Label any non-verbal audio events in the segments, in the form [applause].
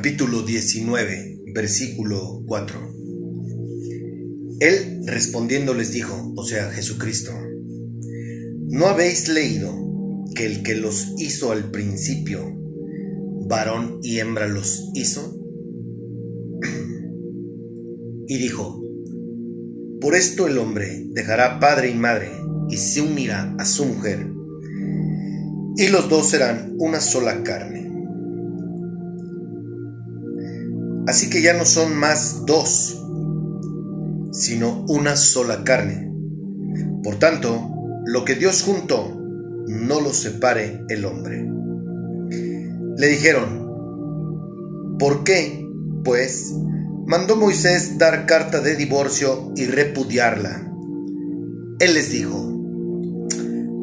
capítulo 19 versículo 4 Él respondiendo les dijo, o sea, Jesucristo, ¿no habéis leído que el que los hizo al principio, varón y hembra los hizo? y dijo, por esto el hombre dejará padre y madre y se unirá a su mujer, y los dos serán una sola carne. Así que ya no son más dos, sino una sola carne. Por tanto, lo que Dios juntó, no lo separe el hombre. Le dijeron, ¿por qué, pues, mandó Moisés dar carta de divorcio y repudiarla? Él les dijo,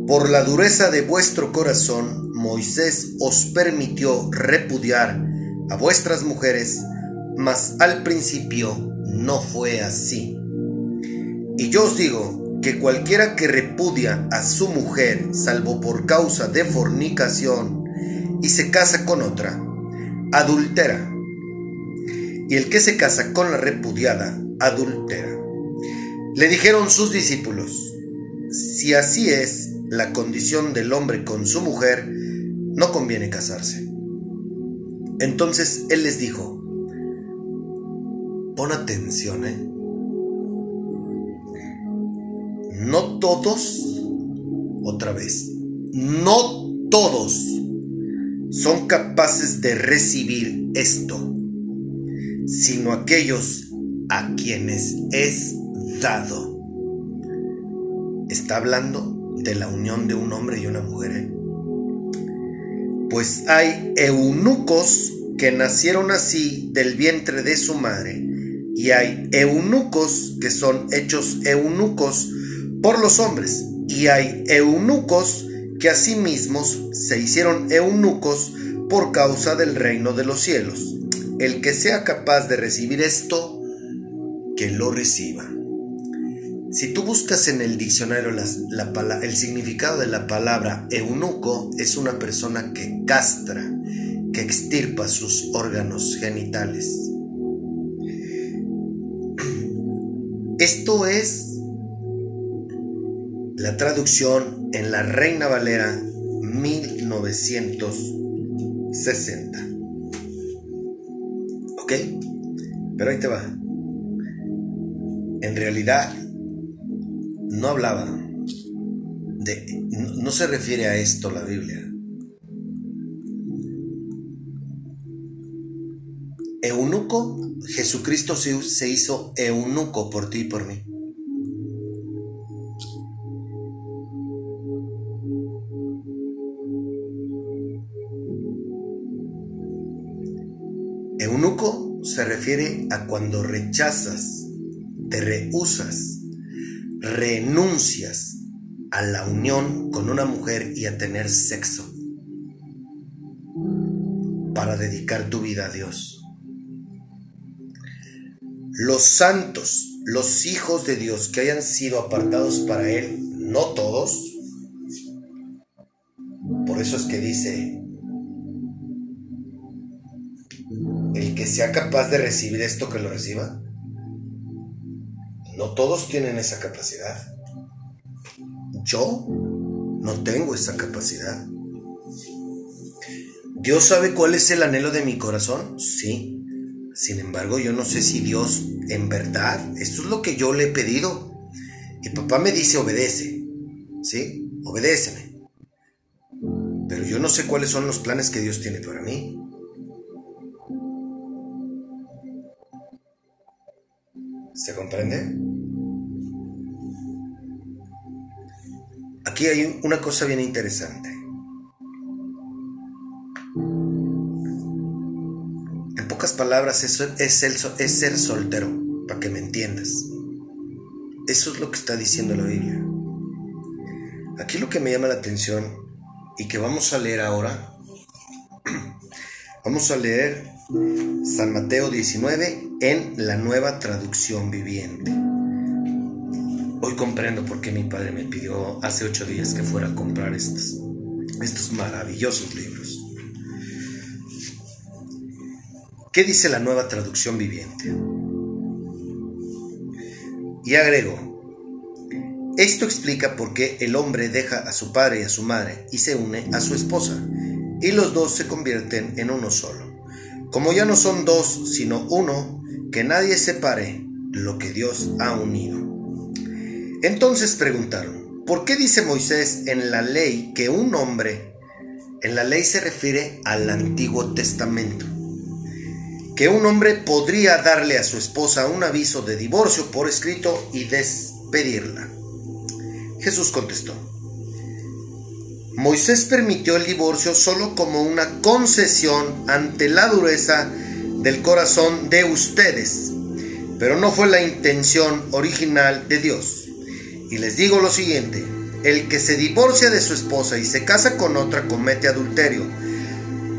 por la dureza de vuestro corazón, Moisés os permitió repudiar a vuestras mujeres, mas al principio no fue así. Y yo os digo que cualquiera que repudia a su mujer, salvo por causa de fornicación, y se casa con otra, adultera. Y el que se casa con la repudiada, adultera. Le dijeron sus discípulos, si así es, la condición del hombre con su mujer, no conviene casarse. Entonces él les dijo, pon atención, ¿eh? No todos, otra vez, no todos son capaces de recibir esto, sino aquellos a quienes es dado. Está hablando de la unión de un hombre y una mujer. ¿eh? Pues hay eunucos que nacieron así del vientre de su madre, y hay eunucos que son hechos eunucos por los hombres, y hay eunucos que mismos se hicieron eunucos por causa del reino de los cielos. El que sea capaz de recibir esto, que lo reciba. Si tú buscas en el diccionario el significado de la palabra eunuco, es una persona que castra, que extirpa sus órganos genitales. Esto es la traducción en la Reina Valera 1960. ¿Ok? Pero ahí te va. En realidad, no hablaba de... No, se refiere a esto la Biblia. Eunuco, Jesucristo se, hizo eunuco por ti y por mí. Eunuco se refiere a cuando rechazas, te rehusas renuncias a la unión con una mujer y a tener sexo para dedicar tu vida a Dios. Los santos, los hijos de Dios que hayan sido apartados para Él, no todos, por eso es que dice, el que sea capaz de recibir esto, que lo reciba. No todos tienen esa capacidad. Yo no tengo esa capacidad. ¿Dios sabe cuál es el anhelo de mi corazón? Sí. Sin embargo, yo no sé si Dios en verdad, esto es lo que yo le he pedido. Y papá me dice obedece. ¿Sí? Obedéceme. Pero yo no sé cuáles son los planes que Dios tiene para mí. ¿Se comprende? Aquí hay una cosa bien interesante. Palabras, eso es, es ser soltero, para que me entiendas. Eso es lo que está diciendo la Biblia. Aquí lo que me llama la atención y que vamos a leer ahora, [clears throat] vamos a leer San Mateo 19 en la nueva traducción viviente. Hoy comprendo por qué mi padre me pidió hace ocho días que fuera a comprar estos, estos maravillosos libros. ¿Qué dice la nueva traducción viviente? Y agrego, esto explica por qué el hombre deja a su padre y a su madre y se une a su esposa, y los dos se convierten en uno solo. Como ya no son dos, sino uno, que nadie separe lo que Dios ha unido. Entonces preguntaron, ¿por qué dice Moisés en la ley que un hombre, en la ley se refiere al Antiguo Testamento, que un hombre podría darle a su esposa un aviso de divorcio por escrito y despedirla? Jesús contestó, Moisés permitió el divorcio solo como una concesión ante la dureza del corazón de ustedes, pero no fue la intención original de Dios. Y les digo lo siguiente, el que se divorcia de su esposa y se casa con otra comete adulterio,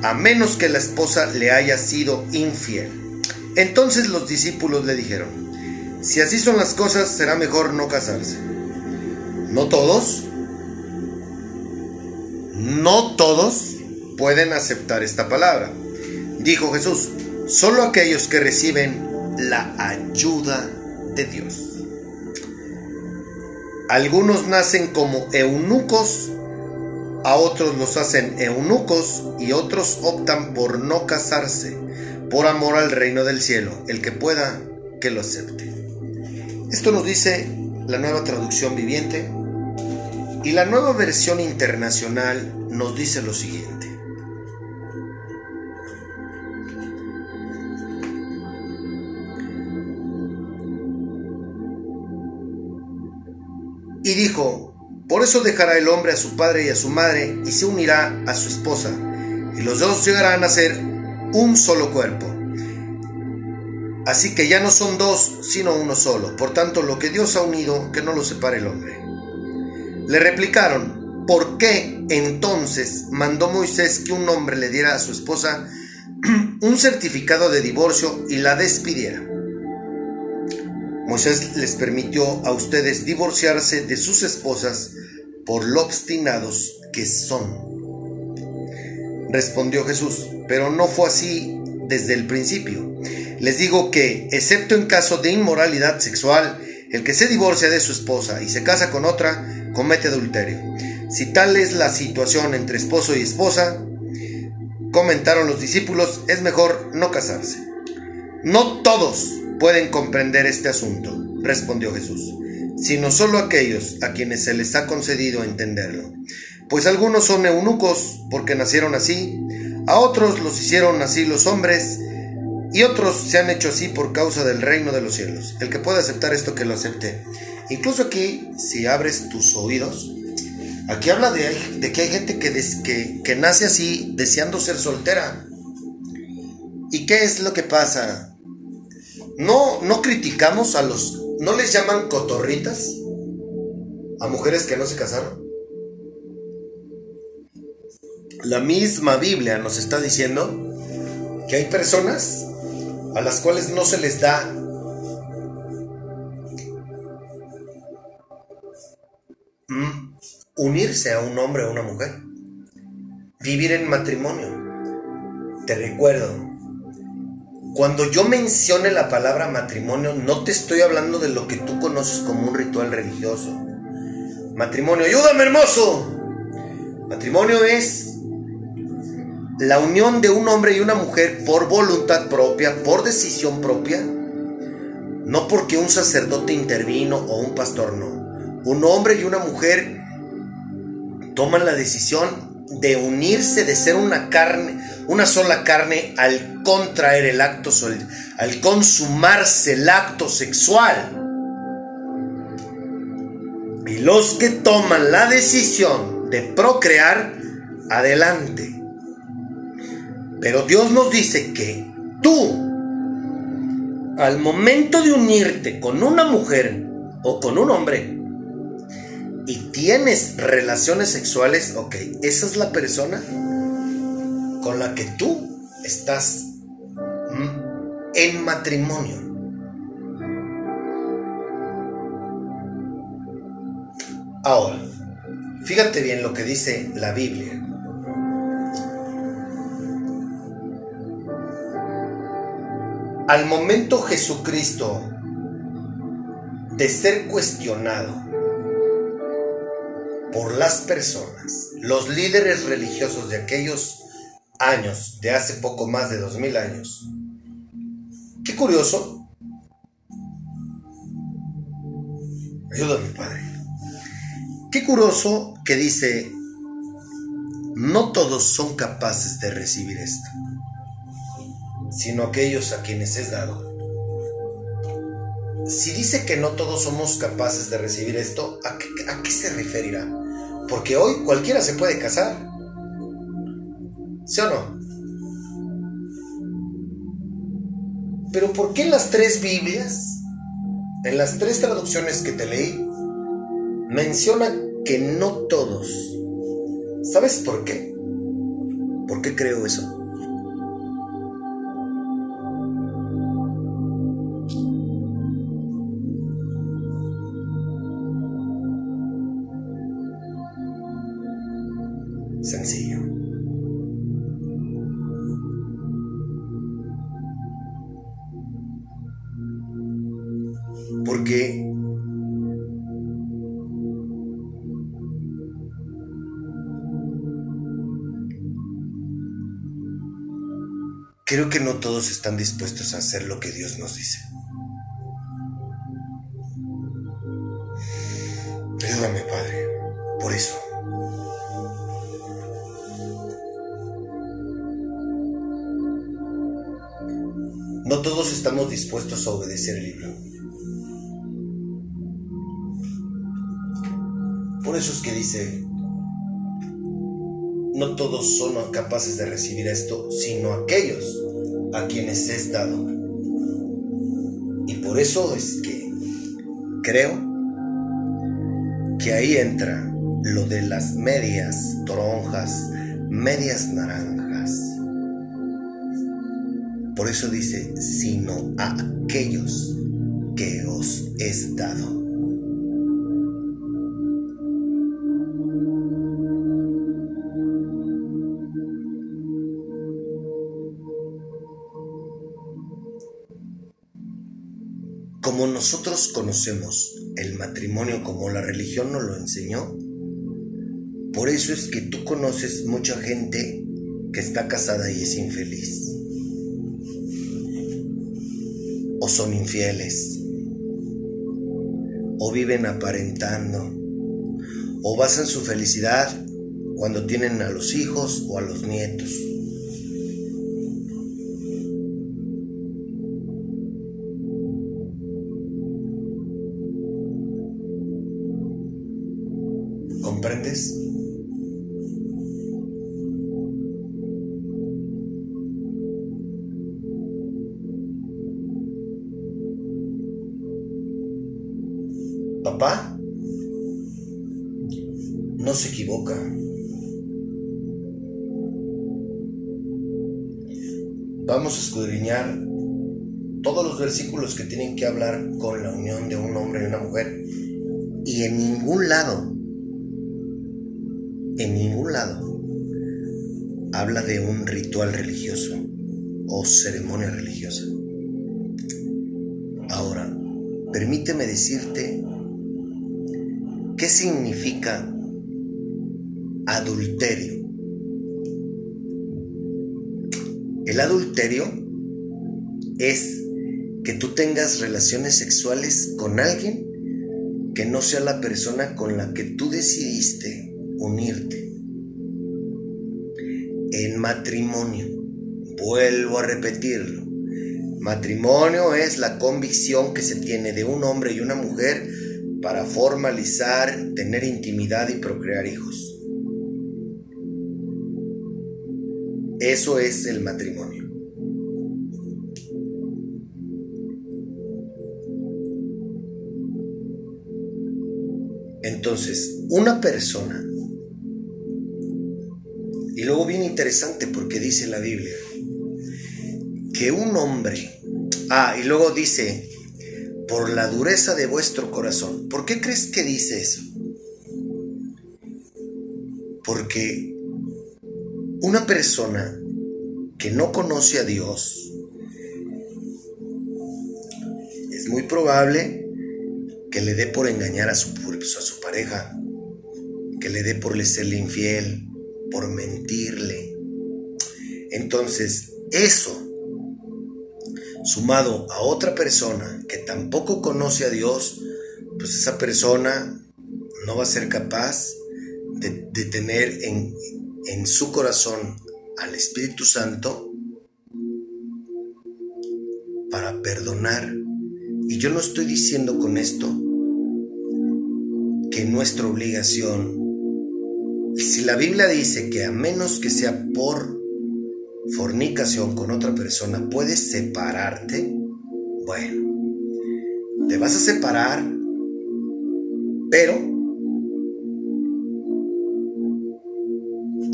a menos que la esposa le haya sido infiel. Entonces los discípulos le dijeron, si así son las cosas, será mejor no casarse. No todos, no todos pueden aceptar esta palabra. Dijo Jesús, solo aquellos que reciben la ayuda de Dios. Algunos nacen como eunucos, a otros los hacen eunucos y otros optan por no casarse, por amor al reino del cielo. El que pueda, que lo acepte. Esto nos dice la nueva traducción viviente y la nueva versión internacional nos dice lo siguiente. Y dijo, por eso dejará el hombre a su padre y a su madre y se unirá a su esposa, y los dos llegarán a ser un solo cuerpo. Así que ya no son dos, sino uno solo. Por tanto, lo que Dios ha unido, que no lo separe el hombre. Le replicaron, ¿por qué entonces mandó Moisés que un hombre le diera a su esposa [clears throat] un certificado de divorcio y la despidiera? Moisés les permitió a ustedes divorciarse de sus esposas por lo obstinados que son. Respondió Jesús, pero no fue así desde el principio. Les digo que, excepto en caso de inmoralidad sexual, el que se divorcia de su esposa y se casa con otra, comete adulterio. Si tal es la situación entre esposo y esposa, comentaron los discípulos, es mejor no casarse. No todos pueden comprender este asunto, respondió Jesús, sino solo aquellos a quienes se les ha concedido entenderlo. Pues algunos son eunucos porque nacieron así, a otros los hicieron así los hombres, y otros se han hecho así por causa del reino de los cielos. El que pueda aceptar esto, que lo acepte. Incluso aquí, si abres tus oídos, aquí habla de, que hay gente que, que nace así, deseando ser soltera. ¿Y qué es lo que pasa? No, no criticamos a los, no les llaman cotorritas a mujeres que no se casaron. La misma Biblia nos está diciendo que hay personas a las cuales no se les da unirse a un hombre o una mujer, vivir en matrimonio. Te recuerdo, cuando yo mencione la palabra matrimonio, no te estoy hablando de lo que tú conoces como un ritual religioso. Matrimonio, ayúdame hermoso. Matrimonio es la unión de un hombre y una mujer por voluntad propia, por decisión propia, no porque un sacerdote intervino o un pastor no un hombre y una mujer toman la decisión de unirse, de ser una carne, una sola carne al contraer el acto, al consumarse el acto sexual. Y los que toman la decisión de procrear, adelante. Pero Dios nos dice que tú, al momento de unirte con una mujer o con un hombre, y tienes relaciones sexuales, ok, esa es la persona con la que tú estás en matrimonio. Ahora, fíjate bien lo que dice la Biblia. Al momento Jesucristo de ser cuestionado por las personas, los líderes religiosos de aquellos años, de hace poco más de dos mil años, qué curioso, ayúdame Padre, qué curioso que dice, no todos son capaces de recibir esto sino aquellos a quienes es dado. Si dice que no todos somos capaces de recibir esto, ¿a qué, se referirá? Porque hoy cualquiera se puede casar. ¿Sí o no? Pero ¿por qué en las tres Biblias, en las tres traducciones que te leí, menciona que no todos? ¿Sabes por qué? ¿Por qué creo eso? Creo que no todos están dispuestos a hacer lo que Dios nos dice. Ayúdame, Padre, por eso. No todos estamos dispuestos a obedecer el libro. Por eso es que dice, no todos son capaces de recibir esto, sino aquellos a quienes es dado. Y por eso es que creo que ahí entra lo de las medias toronjas, medias naranjas. Por eso dice, sino a aquellos que os es dado. Nosotros conocemos el matrimonio como la religión nos lo enseñó, por eso es que tú conoces mucha gente que está casada y es infeliz. O son infieles. O viven aparentando. O basan su felicidad cuando tienen a los hijos o a los nietos. Vamos a escudriñar todos los versículos que tienen que hablar con la unión de un hombre y una mujer. Y en ningún lado, en ningún lado, habla de un ritual religioso o ceremonia religiosa. Ahora, permíteme decirte ¿Qué significa adulterio? El adulterio es que tú tengas relaciones sexuales con alguien que no sea la persona con la que tú decidiste unirte. En matrimonio, vuelvo a repetirlo, matrimonio es la convicción que se tiene de un hombre y una mujer para formalizar, tener intimidad y procrear hijos. Eso es el matrimonio. Entonces, una persona, y luego bien interesante porque dice la Biblia, que un hombre, ah, y luego dice, por la dureza de vuestro corazón. ¿Por qué crees que dice eso? Porque una persona que no conoce a Dios, es muy probable que le dé por engañar a su, a su pareja, que le dé por serle infiel, por mentirle. Entonces, eso, sumado a otra persona que tampoco conoce a Dios, pues esa persona no va a ser capaz de, de tener en, en su corazón al Espíritu Santo para perdonar. Y yo no estoy diciendo con esto que nuestra obligación, si la Biblia dice que a menos que sea por fornicación con otra persona, puedes separarte, bueno, te vas a separar, pero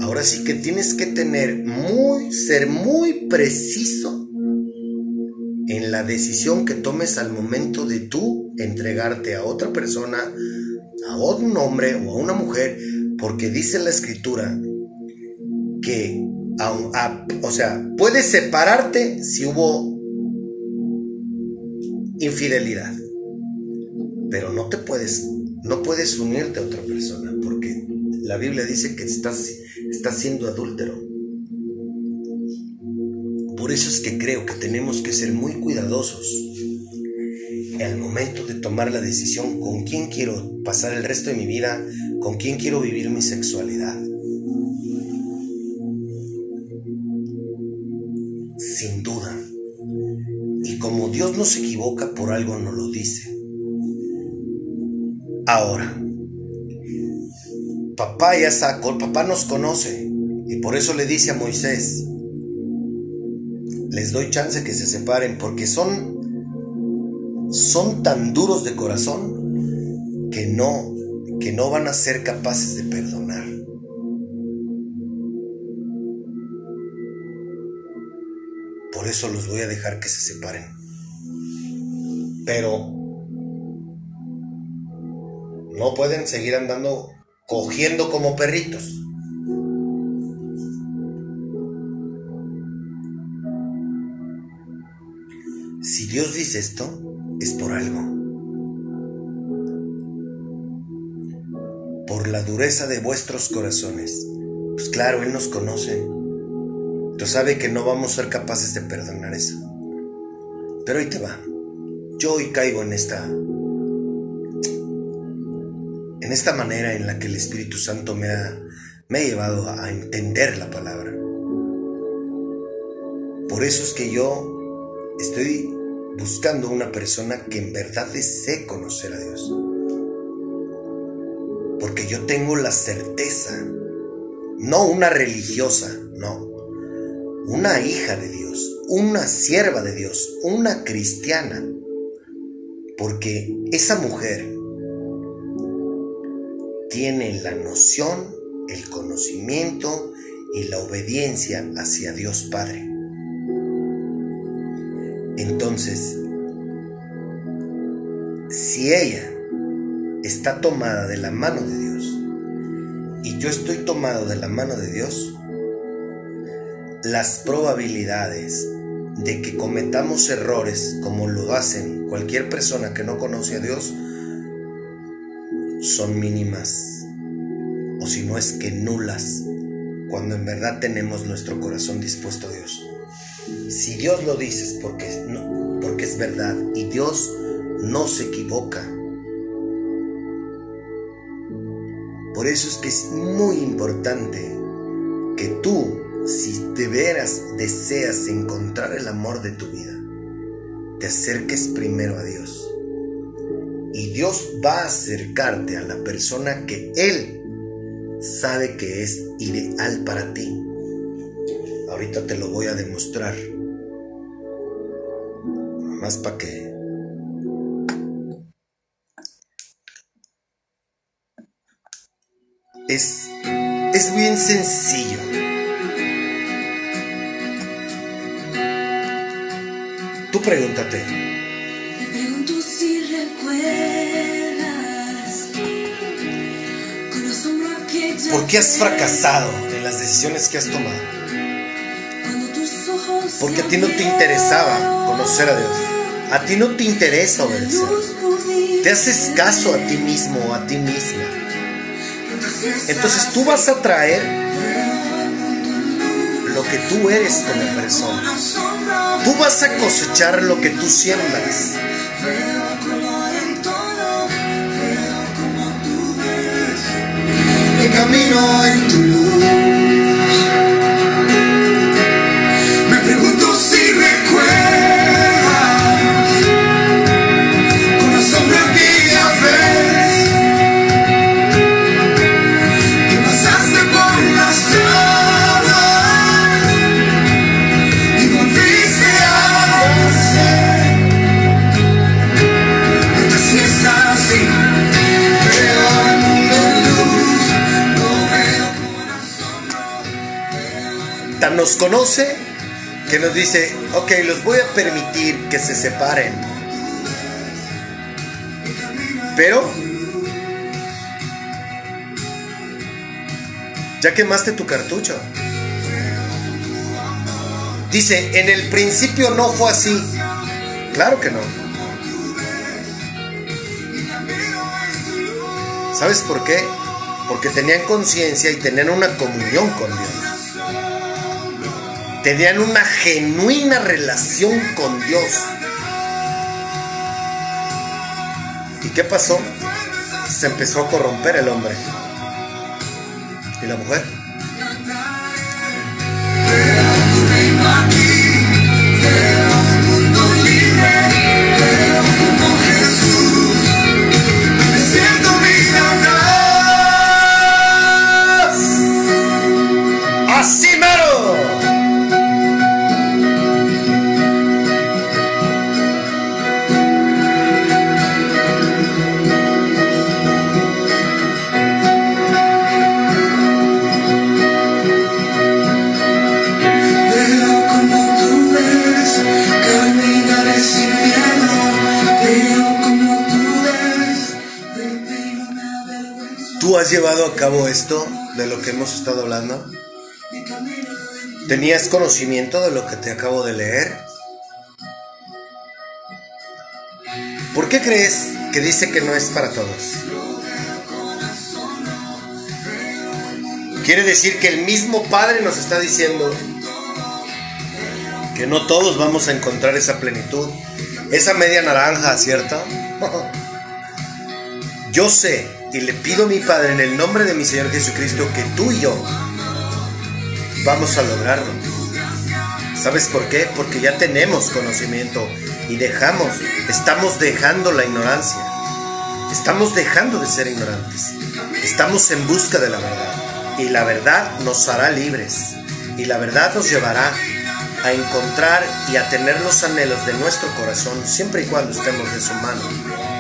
Ahora sí que tienes que tener muy, ser muy preciso en la decisión que tomes al momento de tú entregarte a otra persona, a un hombre o a una mujer, porque dice la escritura que, o sea, puedes separarte si hubo infidelidad, pero no te puedes, no puedes unirte a otra persona, la Biblia dice que estás está siendo adúltero. Por eso es que creo que tenemos que ser muy cuidadosos al momento de tomar la decisión con quién quiero pasar el resto de mi vida, con quién quiero vivir mi sexualidad. Sin duda. Y como Dios no se equivoca, por algo no lo dice. Ahora, papá ya sacó, papá nos conoce. Y por eso le dice a Moisés, les doy chance que se separen porque son, son tan duros de corazón que no, que no van a ser capaces de perdonar. Por eso los voy a dejar que se separen. Pero no pueden seguir andando cogiendo como perritos. Si Dios dice esto, es por algo. Por la dureza de vuestros corazones. Pues claro, Él nos conoce. Tú sabe que no vamos a ser capaces de perdonar eso. Pero ahí te va. Yo hoy caigo en esta en esta manera en la que el Espíritu Santo me ha, me ha llevado a entender la palabra. Por eso es que yo estoy buscando una persona que en verdad desee conocer a Dios. Porque yo tengo la certeza, no una religiosa, no, una hija de Dios, una sierva de Dios, una cristiana. Porque esa mujer tiene la noción, el conocimiento y la obediencia hacia Dios Padre. Entonces, si ella está tomada de la mano de Dios y yo estoy tomado de la mano de Dios, las probabilidades de que cometamos errores como lo hacen cualquier persona que no conoce a Dios son mínimas, o si no es que nulas, cuando en verdad tenemos nuestro corazón dispuesto a Dios. Si Dios lo dice porque, no, porque es verdad y Dios no se equivoca. Por eso es que es muy importante que tú, si de veras deseas encontrar el amor de tu vida, te acerques primero a Dios y Dios va a acercarte a la persona que Él sabe que es ideal para ti. Ahorita te lo voy a demostrar. Más para que... Es, es bien sencillo. Tú pregúntate, ¿Por qué has fracasado en las decisiones que has tomado? Porque a ti no te interesaba conocer a Dios. A ti no te interesa obedecer. Te haces caso a ti mismo o a ti misma. Entonces tú vas a traer lo que tú eres como persona. Tú vas a cosechar lo que tú siembras. Camino en tu luz. Nos conoce que nos dice, ok, los voy a permitir que se separen. Pero, ya quemaste tu cartucho. Dice, en el principio no fue así. Claro que no. ¿Sabes por qué? Porque tenían conciencia y tenían una comunión con Dios tenían una genuina relación con Dios. ¿Y qué pasó? Se empezó a corromper el hombre. ¿Y la mujer? Has llevado a cabo esto de lo que hemos estado hablando? ¿Tenías conocimiento de lo que te acabo de leer? ¿Por qué crees que dice que no es para todos? Quiere decir que el mismo Padre nos está diciendo que no todos vamos a encontrar esa plenitud, esa media naranja, ¿cierto? [laughs] Yo sé y le pido a mi Padre en el nombre de mi Señor Jesucristo que tú y yo vamos a lograrlo. ¿Sabes por qué? Porque ya tenemos conocimiento y dejamos, estamos dejando la ignorancia. Estamos dejando de ser ignorantes. Estamos en busca de la verdad. Y la verdad nos hará libres. Y la verdad nos llevará a encontrar y a tener los anhelos de nuestro corazón siempre y cuando estemos de su mano.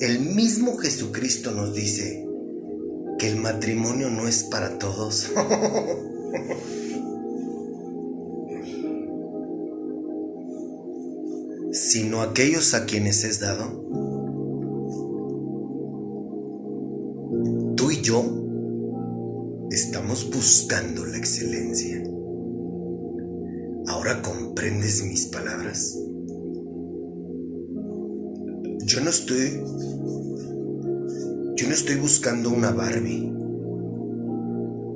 El mismo Jesucristo nos dice que el matrimonio no es para todos. [laughs] sino aquellos a quienes es dado? Tú y yo estamos buscando la excelencia. ¿Ahora comprendes mis palabras? Estoy yo no estoy buscando una Barbie.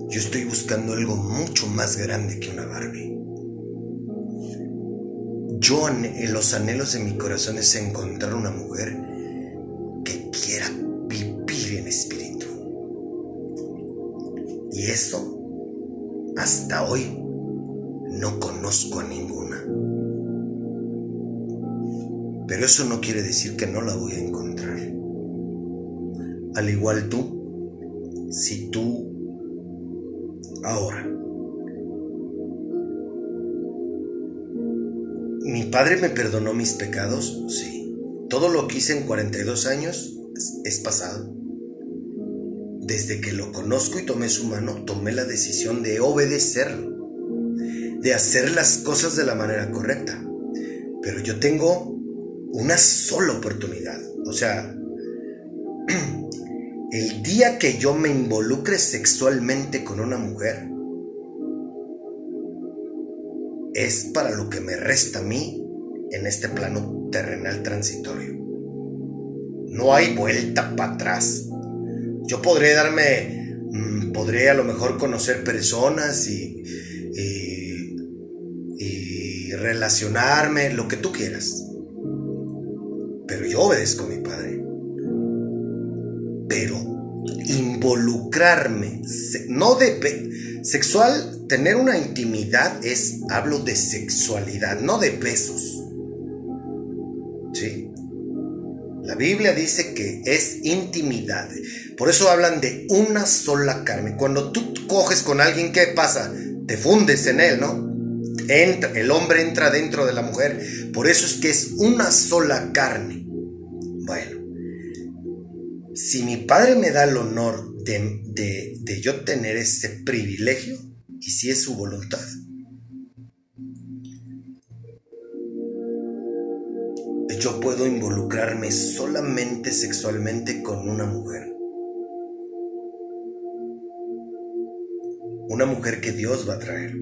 Yo estoy buscando algo mucho más grande que una Barbie. Yo en los anhelos de mi corazón es encontrar una mujer que quiera vivir en espíritu. Y eso, hasta hoy, no conozco a ninguna. Pero eso no quiere decir que no la voy a encontrar. Al igual tú, si tú ahora ¿Mi padre me perdonó mis pecados? Sí. Todo lo que hice en 42 años es pasado. Desde que lo conozco y tomé su mano, tomé la decisión de obedecerlo, de hacer las cosas de la manera correcta. Pero yo tengo una sola oportunidad. O sea, [clears throat] el día que yo me involucre sexualmente con una mujer, es para lo que me resta a mí en este plano terrenal transitorio. No hay vuelta para atrás. Yo podré darme, mm, podré a lo mejor conocer personas y, y, y relacionarme, lo que tú quieras. Obedezco a mi padre. Pero involucrarme, no de sexual tener una intimidad es, hablo de sexualidad, no de besos. ¿Sí? La Biblia dice que es intimidad. Por eso hablan de una sola carne. Cuando tú coges con alguien, ¿qué pasa? Te fundes en él, ¿no? Entra, el hombre entra dentro de la mujer. Por eso es que es una sola carne. Bueno, si mi padre me da el honor de, de, de yo tener ese privilegio, y si es su voluntad. Yo puedo involucrarme solamente sexualmente con una mujer. Una mujer que Dios va a traer.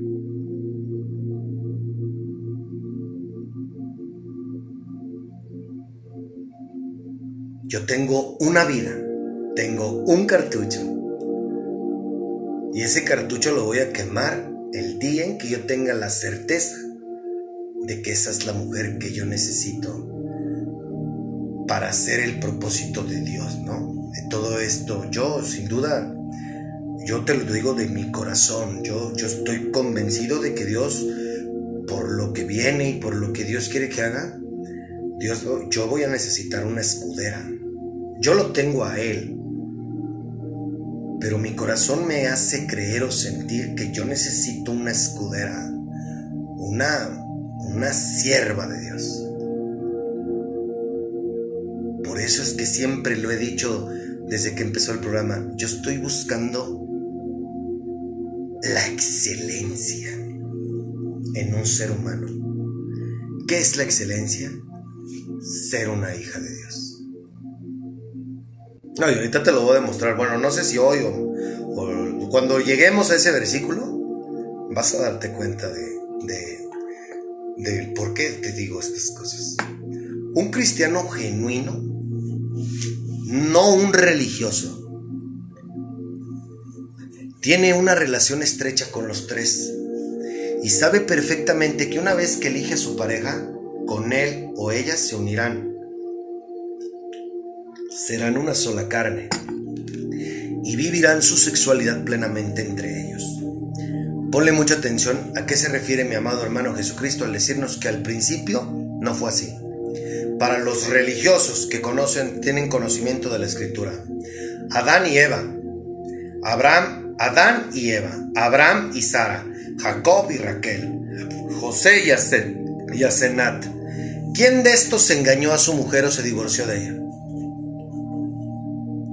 Yo tengo una vida, tengo un cartucho y ese cartucho lo voy a quemar el día en que yo tenga la certeza de que esa es la mujer que yo necesito para hacer el propósito de Dios, ¿no? De todo esto, yo sin duda, yo te lo digo de mi corazón, yo, yo estoy convencido de que Dios, por lo que viene y por lo que Dios quiere que haga, Dios, yo voy a necesitar una escudera. Yo lo tengo a Él, pero mi corazón me hace creer o sentir que yo necesito una escudera, una, una sierva de Dios. Por eso es que siempre lo he dicho desde que empezó el programa, yo estoy buscando la excelencia en un ser humano. ¿Qué es la excelencia? Ser una hija de Dios. No, y ahorita te lo voy a demostrar. Bueno, no sé si hoy o, cuando lleguemos a ese versículo, vas a darte cuenta de, de, por qué te digo estas cosas. Un cristiano genuino, no un religioso, tiene una relación estrecha con los tres y sabe perfectamente que una vez que elige a su pareja, con él o ella se unirán serán una sola carne y vivirán su sexualidad plenamente entre ellos. Ponle mucha atención a qué se refiere mi amado hermano Jesucristo al decirnos que al principio no fue así. Para los religiosos que conocen, tienen conocimiento de la escritura, Adán y Eva, Abraham, Adán y Eva, Abraham y Sara, Jacob y Raquel, José y Asenat. ¿Quién de estos engañó a su mujer o se divorció de ella?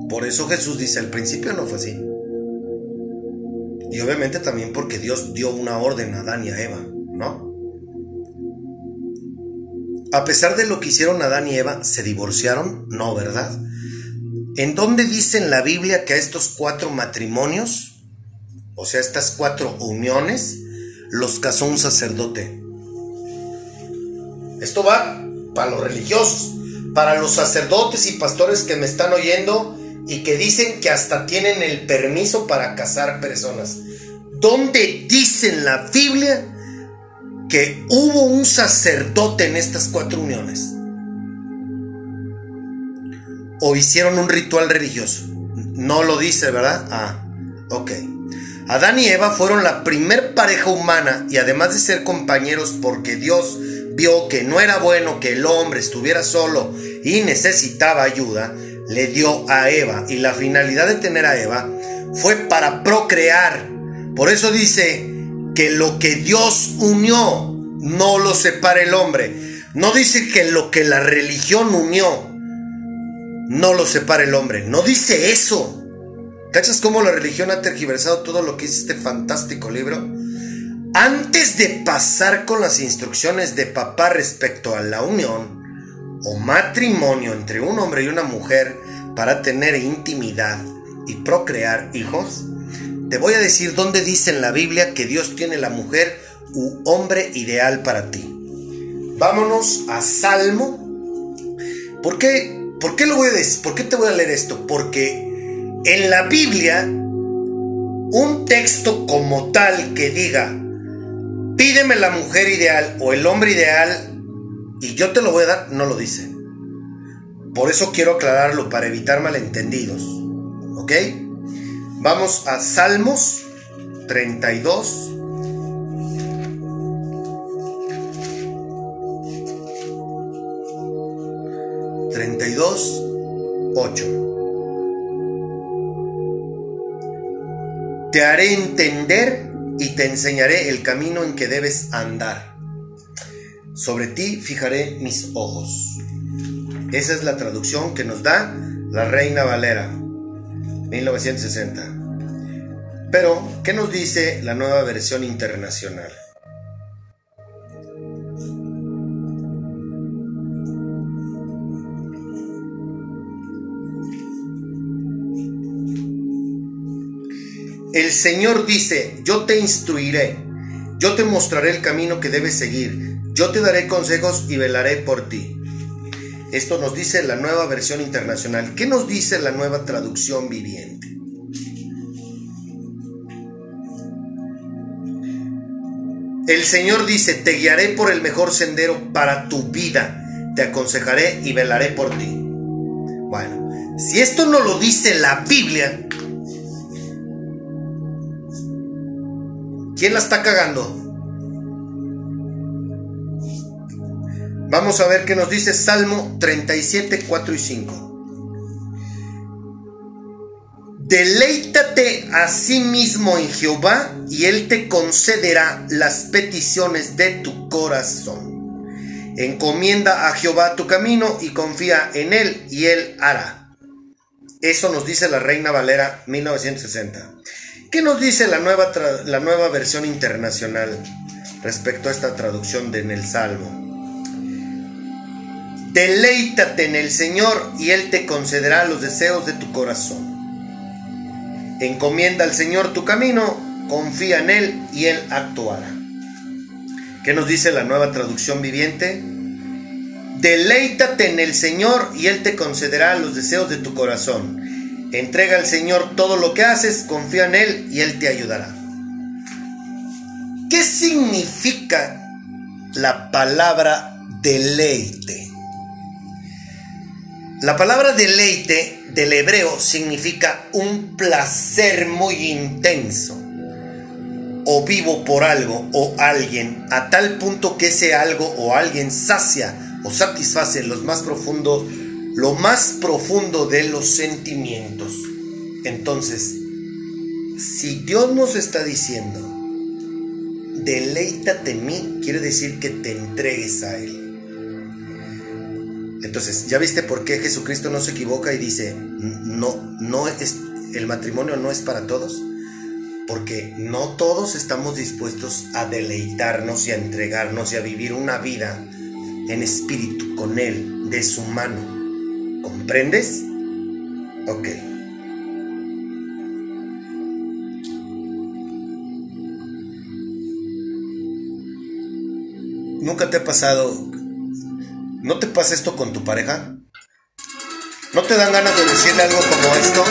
Por eso Jesús dice, al principio no fue así. Y obviamente también porque Dios dio una orden a Adán y a Eva, ¿no? a pesar de lo que hicieron Adán y Eva, ¿se divorciaron? No, ¿verdad? ¿En dónde dice en la Biblia que a estos cuatro matrimonios, o sea, estas cuatro uniones, los casó un sacerdote? Esto va para los religiosos, para los sacerdotes y pastores que me están oyendo y que dicen que hasta tienen el permiso para casar personas. ¿Dónde dice en la Biblia que hubo un sacerdote en estas cuatro uniones? ¿O hicieron un ritual religioso? No lo dice, ¿verdad? Ah, ok. Adán y Eva fueron la primer pareja humana y además de ser compañeros porque Dios vio que no era bueno que el hombre estuviera solo y necesitaba ayuda, le dio a Eva. Y la finalidad de tener a Eva fue para procrear. Por eso dice que lo que Dios unió no lo separa el hombre. No dice que lo que la religión unió no lo separa el hombre. No dice eso. ¿Cachas cómo la religión ha tergiversado todo lo que es este fantástico libro? Antes de pasar con las instrucciones de papá respecto a la unión o matrimonio entre un hombre y una mujer para tener intimidad y procrear hijos, te voy a decir dónde dice en la Biblia que Dios tiene la mujer u hombre ideal para ti. Vámonos a Salmo. ¿Por qué, por qué lo voy a decir? ¿Por qué te voy a leer esto? Porque en la Biblia, un texto como tal que diga pídeme la mujer ideal o el hombre ideal y yo te lo voy a dar, no lo dice. Por eso quiero aclararlo para evitar malentendidos. ¿Ok? Vamos a Salmos 32. ...32, 8... Te haré entender y te enseñaré el camino en que debes andar. Sobre ti fijaré mis ojos. Esa es la traducción que nos da la Reina Valera, 1960. Pero, ¿qué nos dice la nueva versión internacional? El Señor dice, yo te instruiré, yo te mostraré el camino que debes seguir, yo te daré consejos y velaré por ti. Esto nos dice la nueva versión internacional. ¿Qué nos dice la nueva traducción viviente? El Señor dice, te guiaré por el mejor sendero para tu vida, te aconsejaré y velaré por ti. Bueno, si esto no lo dice la Biblia, ¿Quién la está cagando? Vamos a ver qué nos dice Salmo 37, 4 y 5. Deleítate a sí mismo en Jehová y Él te concederá las peticiones de tu corazón. Encomienda a Jehová tu camino y confía en Él y Él hará. Eso nos dice la Reina Valera 1960. ¿Qué nos dice la nueva, la nueva versión internacional respecto a esta traducción de en el Salmo? Deleítate en el Señor y Él te concederá los deseos de tu corazón. Encomienda al Señor tu camino, confía en Él y Él actuará. ¿Qué nos dice la nueva traducción viviente? Deleítate en el Señor y Él te concederá los deseos de tu corazón. Entrega al Señor todo lo que haces, confía en Él y Él te ayudará. ¿Qué significa la palabra deleite? La palabra deleite del hebreo significa un placer muy intenso o vivo por algo o alguien a tal punto que ese algo o alguien sacia o satisface los más profundos lo más profundo de los sentimientos. Entonces, si Dios nos está diciendo, deleítate en mí, quiere decir que te entregues a Él. Entonces, ¿ya viste por qué Jesucristo no se equivoca y dice, no, no es, el matrimonio no es para todos? Porque no todos estamos dispuestos a deleitarnos y a entregarnos y a vivir una vida en espíritu con él de su mano. ¿Comprendes? Ok. ¿Nunca te ha pasado? ¿No te pasa esto con tu pareja? ¿No te dan ganas de decirle algo como esto?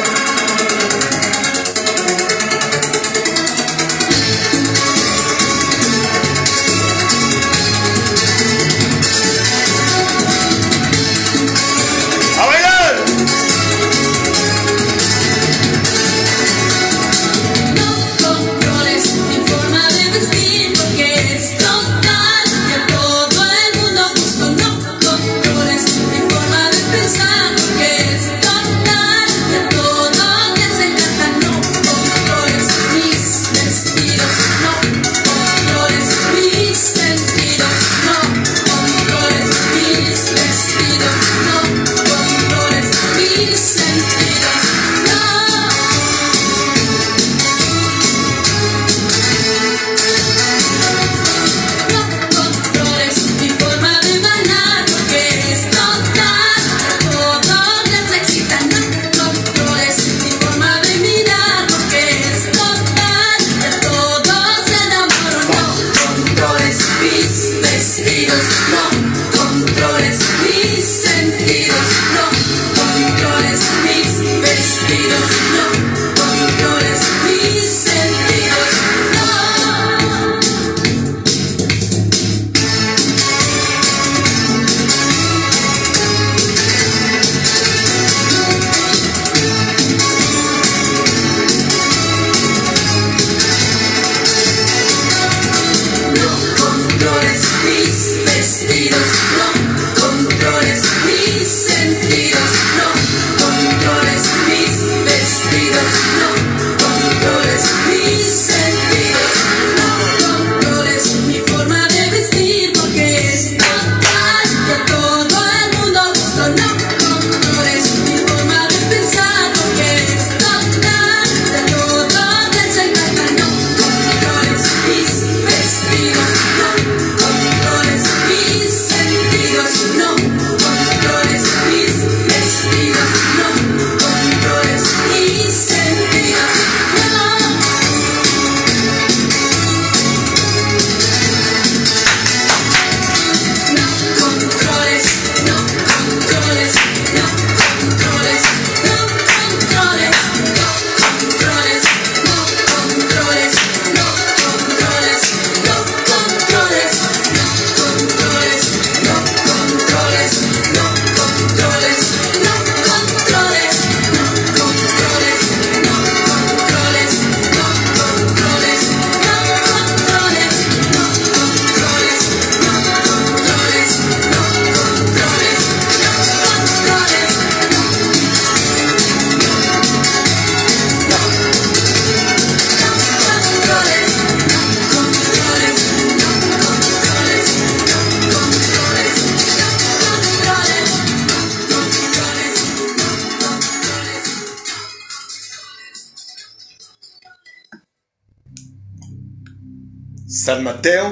San Mateo.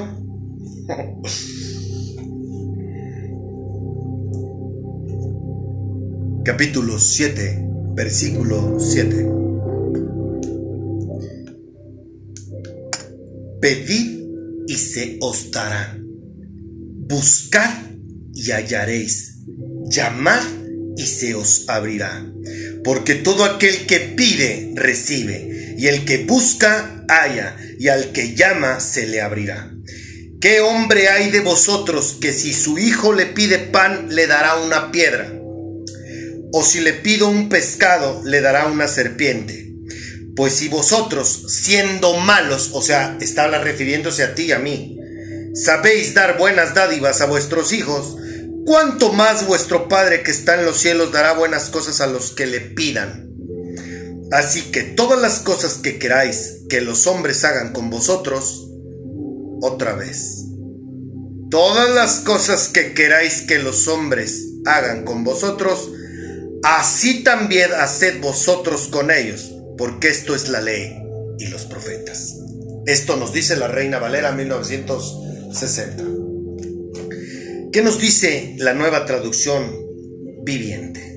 Capítulo 7, versículo 7. Pedid y se os dará. Buscad y hallaréis. Llamad y se os abrirá. Porque todo aquel que pide, recibe. Y el que busca, halla y al que llama se le abrirá. ¿Qué hombre hay de vosotros que si su hijo le pide pan le dará una piedra? ¿O si le pido un pescado le dará una serpiente? Pues si vosotros, siendo malos, o sea, está refiriéndose a ti y a mí, sabéis dar buenas dádivas a vuestros hijos, ¿cuánto más vuestro Padre que está en los cielos dará buenas cosas a los que le pidan? Así que todas las cosas que queráis que los hombres hagan con vosotros, otra vez. Todas las cosas que queráis que los hombres hagan con vosotros, así también haced vosotros con ellos, porque esto es la ley y los profetas. Esto nos dice la Reina Valera 1960. ¿Qué nos dice la nueva traducción viviente?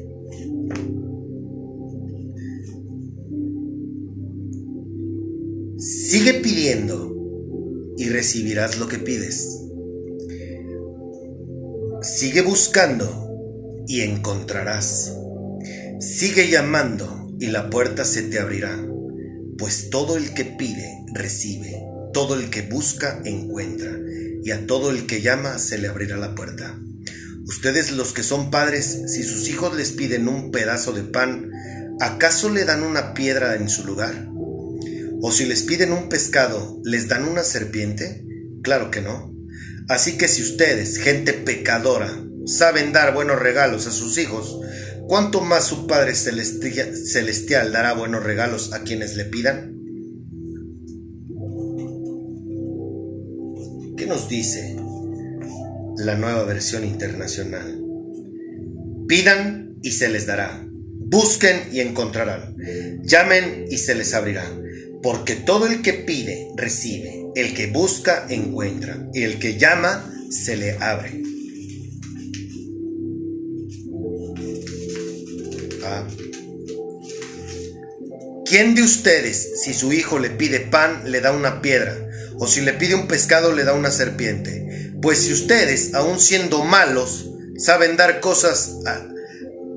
Sigue pidiendo y recibirás lo que pides. Sigue buscando y encontrarás. Sigue llamando y la puerta se te abrirá, pues todo el que pide, recibe, todo el que busca, encuentra, y a todo el que llama se le abrirá la puerta. Ustedes los que son padres, si sus hijos les piden un pedazo de pan, ¿acaso le dan una piedra en su lugar? ¿O si les piden un pescado, les dan una serpiente? Claro que no. Así que si ustedes, gente pecadora, saben dar buenos regalos a sus hijos, ¿cuánto más su Padre Celestial dará buenos regalos a quienes le pidan? ¿Qué nos dice la nueva versión internacional? Pidan y se les dará. Busquen y encontrarán. Llamen y se les abrirá. Porque todo el que pide, recibe. El que busca, encuentra. Y el que llama, se le abre. Ah. ¿Quién de ustedes, si su hijo le pide pan, le da una piedra? O si le pide un pescado, le da una serpiente. Pues si ustedes, aun siendo malos, saben dar cosas,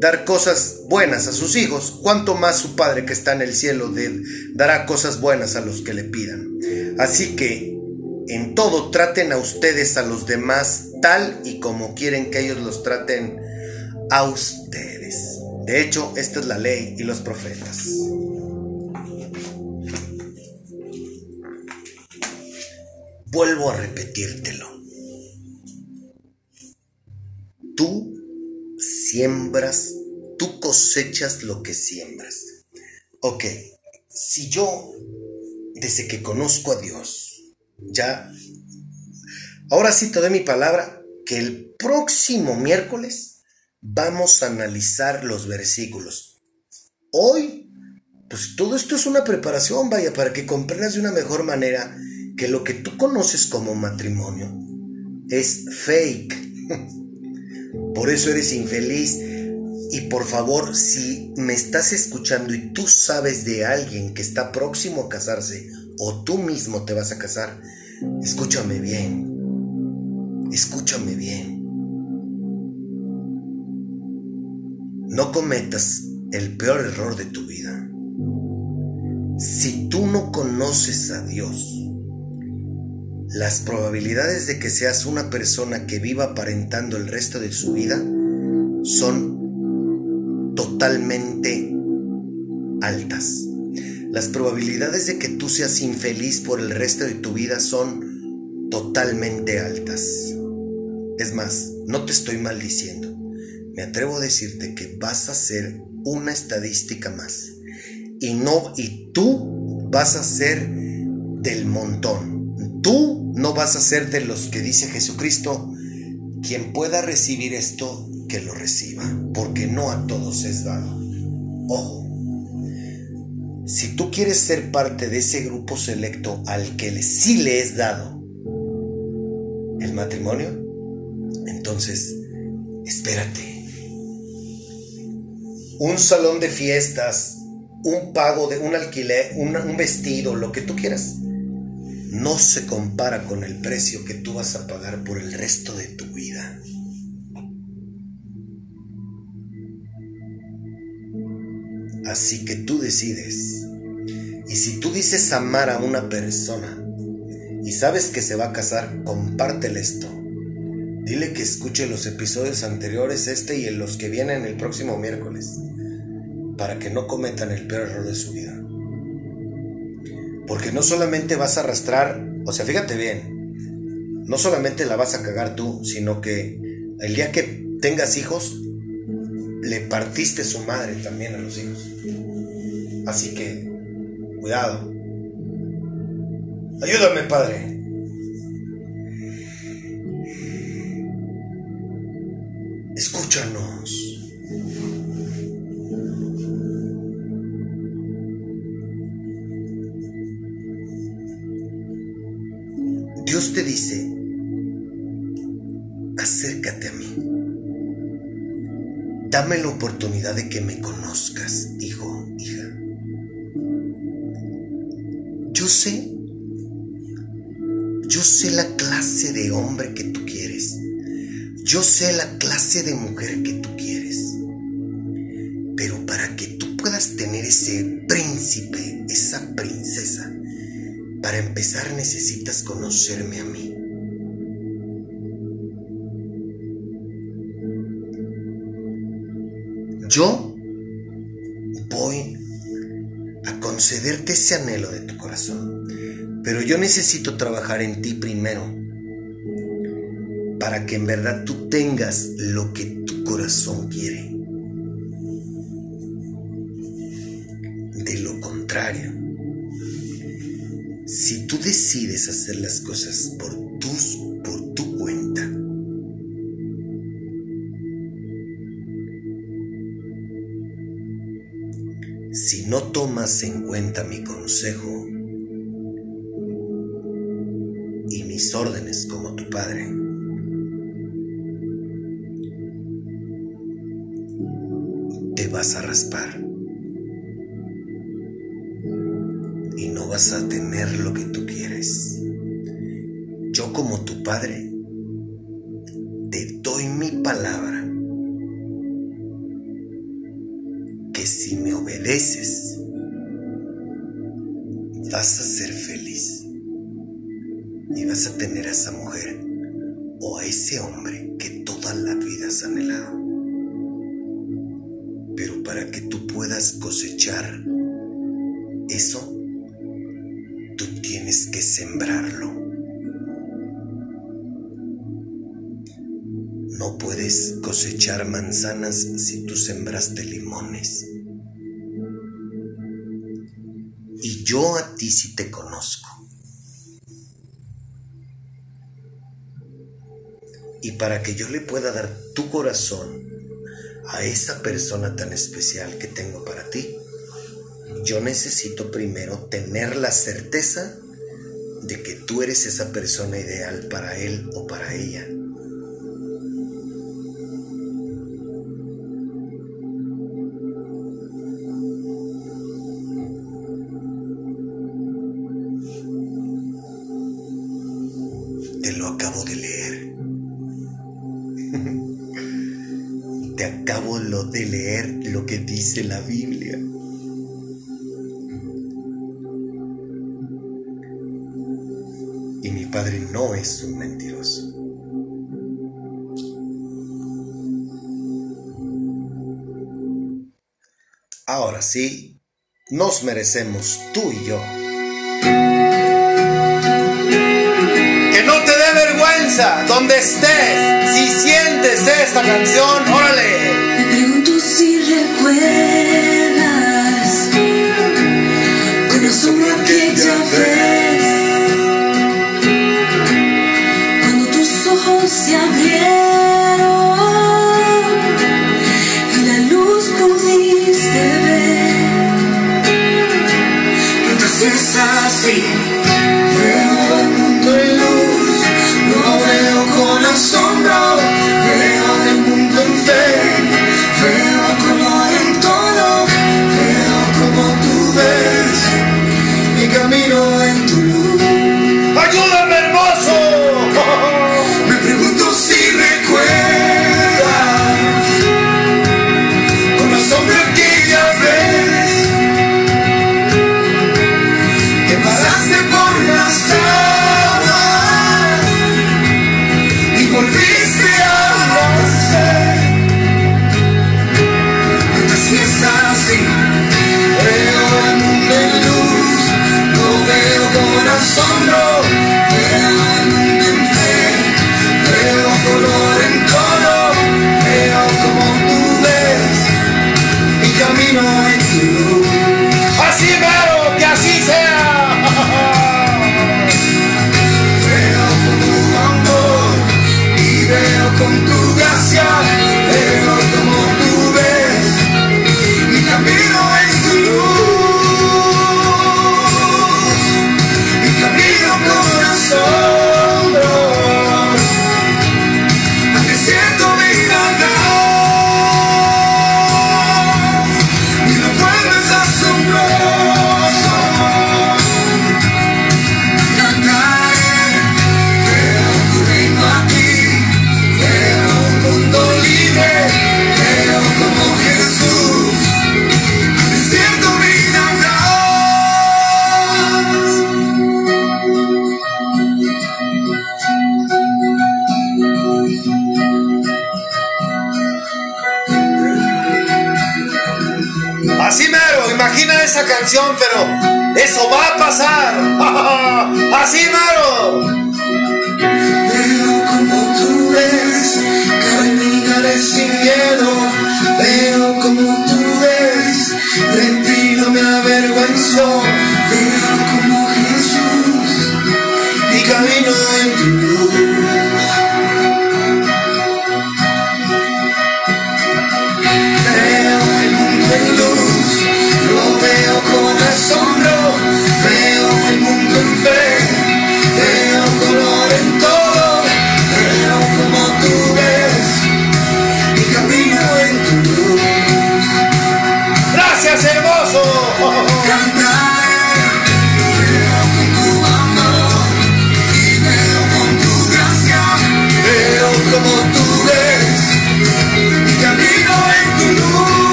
dar cosas buenas a sus hijos, cuánto más su Padre que está en el cielo dará cosas buenas a los que le pidan. Así que en todo traten a ustedes a los demás tal y como quieren que ellos los traten a ustedes. De hecho, esta es la ley y los profetas. Vuelvo a repetírtelo. Tú siembras, tú cosechas lo que siembras. Ok, si yo, desde que conozco a Dios, ya, ahora sí te doy mi palabra, que el próximo miércoles vamos a analizar los versículos. Hoy, pues todo esto es una preparación, vaya, para que comprendas de una mejor manera que lo que tú conoces como matrimonio es fake. [laughs] Por eso eres infeliz. Y por favor, si me estás escuchando y tú sabes de alguien que está próximo a casarse o tú mismo te vas a casar, escúchame bien. Escúchame bien. No cometas el peor error de tu vida. Si tú no conoces a Dios, las probabilidades de que seas una persona que viva aparentando el resto de su vida son totalmente altas. Las probabilidades de que tú seas infeliz por el resto de tu vida son totalmente altas. Es más, no te estoy maldiciendo. Me atrevo a decirte que vas a ser una estadística más. Y no y tú vas a ser del montón. Tú no vas a ser de los que dice Jesucristo, quien pueda recibir esto, que lo reciba, porque no a todos es dado. Ojo, si tú quieres ser parte de ese grupo selecto al que sí le es dado el matrimonio, entonces espérate. Un salón de fiestas, un pago de un alquiler, un vestido, lo que tú quieras no se compara con el precio que tú vas a pagar por el resto de tu vida. Así que tú decides. Y si tú dices amar a una persona y sabes que se va a casar, compártele esto. Dile que escuche los episodios anteriores, este y en los que vienen el próximo miércoles, para que no cometan el peor error de su vida. Porque no solamente vas a arrastrar, o sea, fíjate bien, no solamente la vas a cagar tú, sino que el día que tengas hijos, le partiste su madre también a los hijos. Así que, cuidado. Ayúdame, Padre. Escúchanos. Dios te dice, acerca Dame la oportunidad de que me conozcas, hijo, hija. Yo sé, yo sé la clase de hombre que tú quieres. Yo sé la clase de mujer que tú quieres. Pero para que tú puedas tener ese príncipe, esa princesa, para empezar necesitas conocerme a mí. Yo voy a concederte ese anhelo de tu corazón, pero yo necesito trabajar en ti primero para que en verdad tú tengas lo que tu corazón quiere. De lo contrario, tú decides hacer las cosas por tus por tu cuenta, si no tomas en cuenta mi consejo y mis órdenes como tu padre, te vas a raspar vas a tener lo que tú quieres. Yo como tu padre te doy mi palabra que si me obedeces vas a ser feliz y vas a tener a esa mujer o a ese hombre que toda la vida has anhelado. Pero para que tú puedas cosechar eso, que sembrarlo. No puedes cosechar manzanas si tú sembraste limones. Y yo a ti sí te conozco. Y para que yo le pueda dar tu corazón a esa persona tan especial que tengo para ti, yo necesito primero tener la certeza de que tú eres esa persona ideal para él o para ella. Te lo acabo de leer. [laughs] Te acabo de leer lo que dice la Biblia. Es un mentiroso. Ahora sí, nos merecemos tú y yo. Que no te dé vergüenza donde estés. Si sientes esta canción, órale.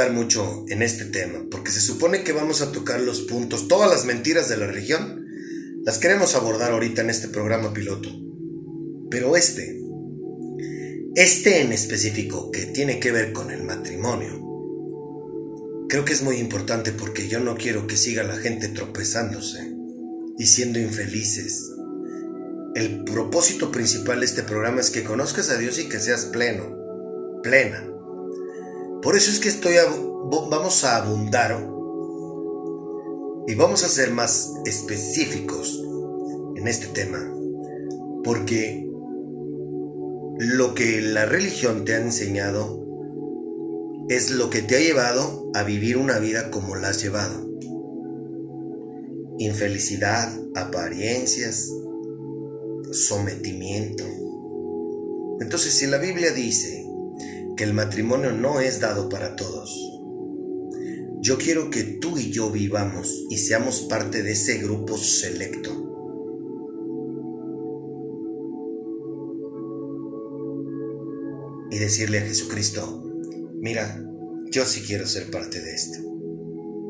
Abundar mucho en este tema? Porque se supone que vamos a tocar los puntos, todas las mentiras de la religión, las queremos abordar ahorita en este programa piloto. Pero este, este en específico, que tiene que ver con el matrimonio, creo que es muy importante porque yo no quiero que siga la gente tropezándose y siendo infelices. El propósito principal de este programa es que conozcas a Dios y que seas pleno, plena. Por eso es que estoy vamos a abundar y vamos a ser más específicos en este tema, porque lo que la religión te ha enseñado es lo que te ha llevado a vivir una vida como la has llevado. Infelicidad, apariencias, sometimiento. Entonces, si la Biblia dice que el matrimonio no es dado para todos, yo quiero que tú y yo vivamos y seamos parte de ese grupo selecto. Y decirle a Jesucristo, mira, yo sí quiero ser parte de esto.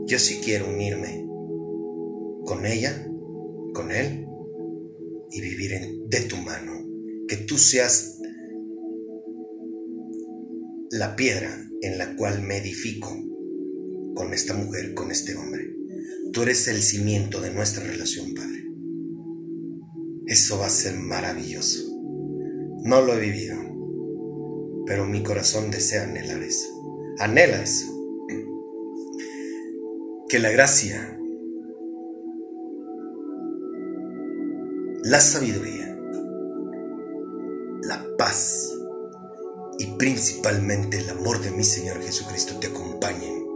Yo sí quiero unirme con ella, con él, y vivir en- de tu mano. Que tú seas la piedra en la cual me edifico con esta mujer, con este hombre. Tú eres el cimiento de nuestra relación, Padre. Eso va a ser maravilloso. No lo he vivido, pero mi corazón desea anhelar eso. Anhela eso. Que la gracia, la sabiduría, la paz y principalmente el amor de mi Señor Jesucristo te acompañen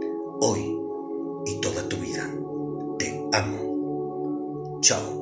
hoy y toda tu vida. Te amo. Chao.